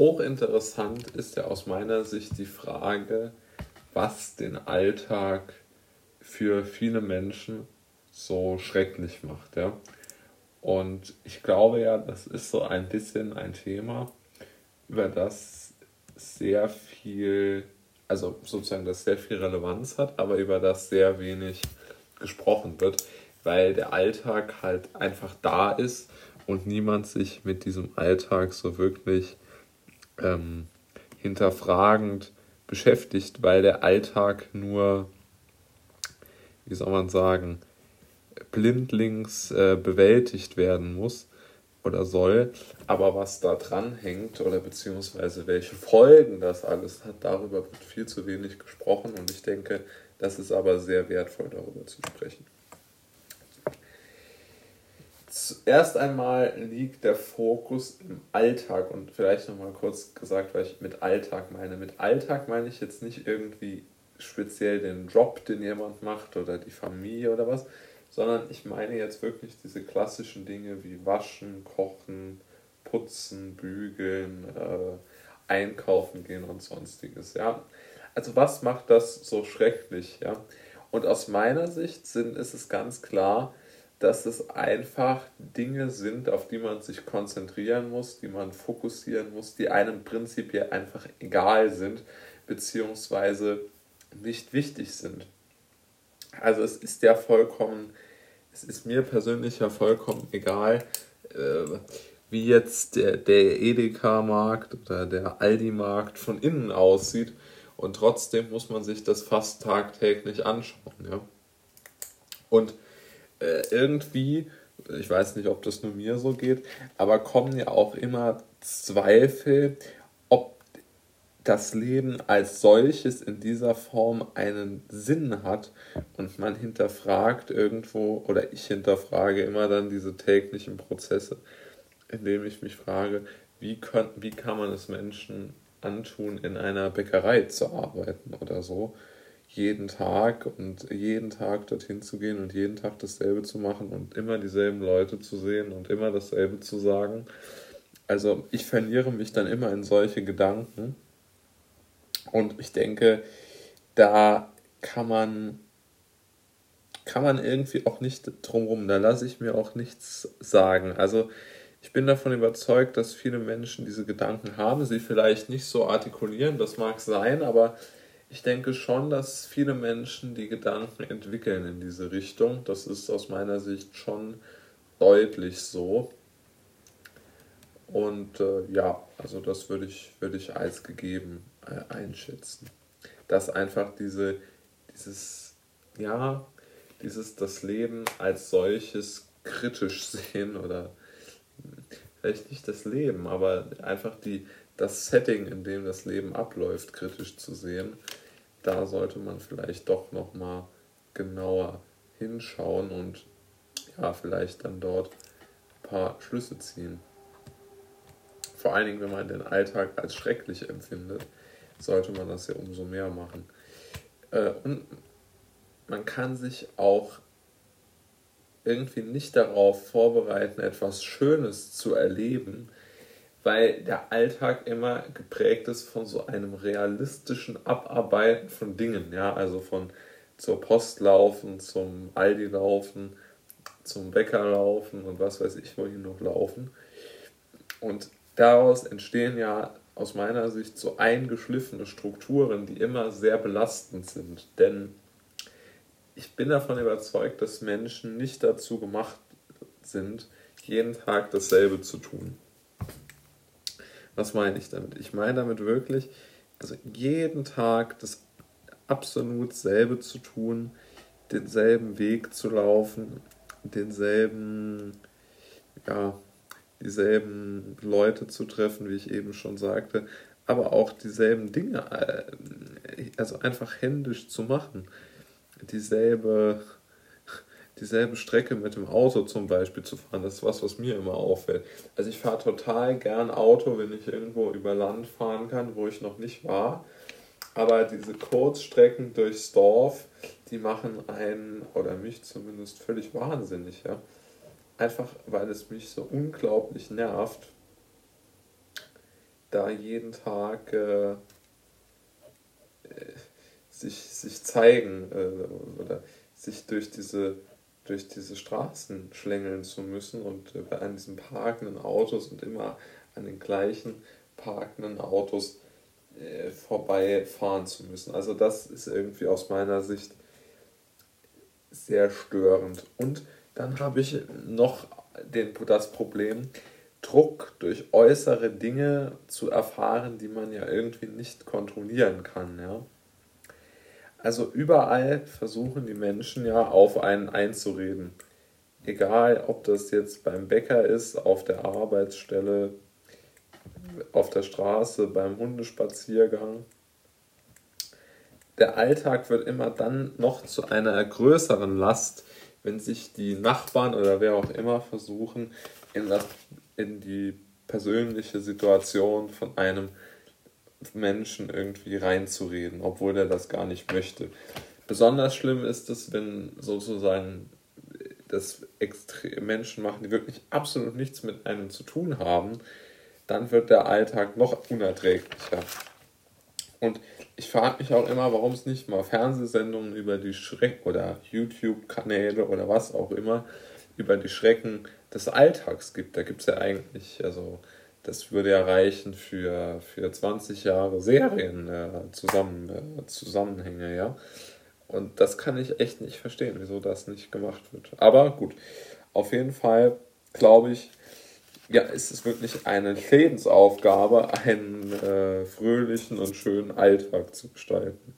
hochinteressant ist ja aus meiner Sicht die Frage, was den Alltag für viele Menschen so schrecklich macht. Ja? Und ich glaube ja, das ist so ein bisschen ein Thema, über das sehr viel, also sozusagen das sehr viel Relevanz hat, aber über das sehr wenig gesprochen wird, weil der Alltag halt einfach da ist und niemand sich mit diesem Alltag so wirklich ähm, hinterfragend beschäftigt, weil der Alltag nur, wie soll man sagen, blindlings äh, bewältigt werden muss oder soll. Aber was da dran hängt oder beziehungsweise welche Folgen das alles hat, darüber wird viel zu wenig gesprochen und ich denke, das ist aber sehr wertvoll, darüber zu sprechen. Zuerst einmal liegt der Fokus im Alltag und vielleicht nochmal kurz gesagt, was ich mit Alltag meine. Mit Alltag meine ich jetzt nicht irgendwie speziell den Job, den jemand macht oder die Familie oder was, sondern ich meine jetzt wirklich diese klassischen Dinge wie Waschen, Kochen, Putzen, Bügeln, äh, Einkaufen gehen und sonstiges. Ja? Also was macht das so schrecklich? Ja? Und aus meiner Sicht sind, ist es ganz klar, dass es einfach Dinge sind, auf die man sich konzentrieren muss, die man fokussieren muss, die einem prinzipiell einfach egal sind, beziehungsweise nicht wichtig sind. Also es ist ja vollkommen, es ist mir persönlich ja vollkommen egal, äh, wie jetzt der, der Edeka-Markt oder der Aldi-Markt von innen aussieht. Und trotzdem muss man sich das fast tagtäglich anschauen. Ja? Und äh, irgendwie, ich weiß nicht, ob das nur mir so geht, aber kommen ja auch immer Zweifel, das Leben als solches in dieser Form einen Sinn hat. Und man hinterfragt irgendwo oder ich hinterfrage immer dann diese täglichen Prozesse, indem ich mich frage, wie, können, wie kann man es Menschen antun, in einer Bäckerei zu arbeiten oder so, jeden Tag und jeden Tag dorthin zu gehen und jeden Tag dasselbe zu machen und immer dieselben Leute zu sehen und immer dasselbe zu sagen. Also ich verliere mich dann immer in solche Gedanken und ich denke, da kann man, kann man irgendwie auch nicht drumherum. Da lasse ich mir auch nichts sagen. Also ich bin davon überzeugt, dass viele Menschen diese Gedanken haben, sie vielleicht nicht so artikulieren, das mag sein, aber ich denke schon, dass viele Menschen die Gedanken entwickeln in diese Richtung. Das ist aus meiner Sicht schon deutlich so. Und äh, ja, also das würde ich, würde ich als gegeben äh, einschätzen. Dass einfach diese, dieses, ja, dieses das Leben als solches kritisch sehen oder vielleicht nicht das Leben, aber einfach die, das Setting, in dem das Leben abläuft, kritisch zu sehen, da sollte man vielleicht doch nochmal genauer hinschauen und ja, vielleicht dann dort ein paar Schlüsse ziehen. Vor allen Dingen, wenn man den Alltag als schrecklich empfindet, sollte man das ja umso mehr machen. Äh, und man kann sich auch irgendwie nicht darauf vorbereiten, etwas Schönes zu erleben, weil der Alltag immer geprägt ist von so einem realistischen Abarbeiten von Dingen, ja, also von zur Post laufen, zum Aldi laufen, zum Bäcker laufen und was weiß ich wohin noch laufen. Und daraus entstehen ja aus meiner Sicht so eingeschliffene Strukturen, die immer sehr belastend sind. Denn ich bin davon überzeugt, dass Menschen nicht dazu gemacht sind, jeden Tag dasselbe zu tun. Was meine ich damit? Ich meine damit wirklich, also jeden Tag das absolut selbe zu tun, denselben Weg zu laufen, denselben, ja, dieselben Leute zu treffen, wie ich eben schon sagte, aber auch dieselben Dinge, äh, also einfach händisch zu machen. Dieselbe, dieselbe Strecke mit dem Auto zum Beispiel zu fahren, das ist was, was mir immer auffällt. Also ich fahre total gern Auto, wenn ich irgendwo über Land fahren kann, wo ich noch nicht war. Aber diese Kurzstrecken durchs Dorf, die machen einen, oder mich zumindest, völlig wahnsinnig, ja. Einfach weil es mich so unglaublich nervt, da jeden Tag äh, sich, sich zeigen äh, oder sich durch diese, durch diese Straßen schlängeln zu müssen und äh, an diesen parkenden Autos und immer an den gleichen parkenden Autos äh, vorbeifahren zu müssen. Also das ist irgendwie aus meiner Sicht sehr störend. Und dann habe ich noch den, das Problem, Druck durch äußere Dinge zu erfahren, die man ja irgendwie nicht kontrollieren kann. Ja? Also überall versuchen die Menschen ja auf einen einzureden. Egal, ob das jetzt beim Bäcker ist, auf der Arbeitsstelle, auf der Straße, beim Hundespaziergang. Der Alltag wird immer dann noch zu einer größeren Last, wenn sich die Nachbarn oder wer auch immer versuchen, in, das, in die persönliche Situation von einem Menschen irgendwie reinzureden, obwohl er das gar nicht möchte. Besonders schlimm ist es, wenn sozusagen das Menschen machen, die wirklich absolut nichts mit einem zu tun haben, dann wird der Alltag noch unerträglicher. Und ich frage mich auch immer, warum es nicht mal Fernsehsendungen über die Schrecken oder YouTube-Kanäle oder was auch immer über die Schrecken des Alltags gibt. Da gibt es ja eigentlich, also das würde ja reichen für, für 20 Jahre Serien äh, zusammen, äh, Zusammenhänge, ja. Und das kann ich echt nicht verstehen, wieso das nicht gemacht wird. Aber gut, auf jeden Fall glaube ich, ja, ist es wirklich eine Lebensaufgabe, einen äh, fröhlichen und schönen Alltag zu gestalten.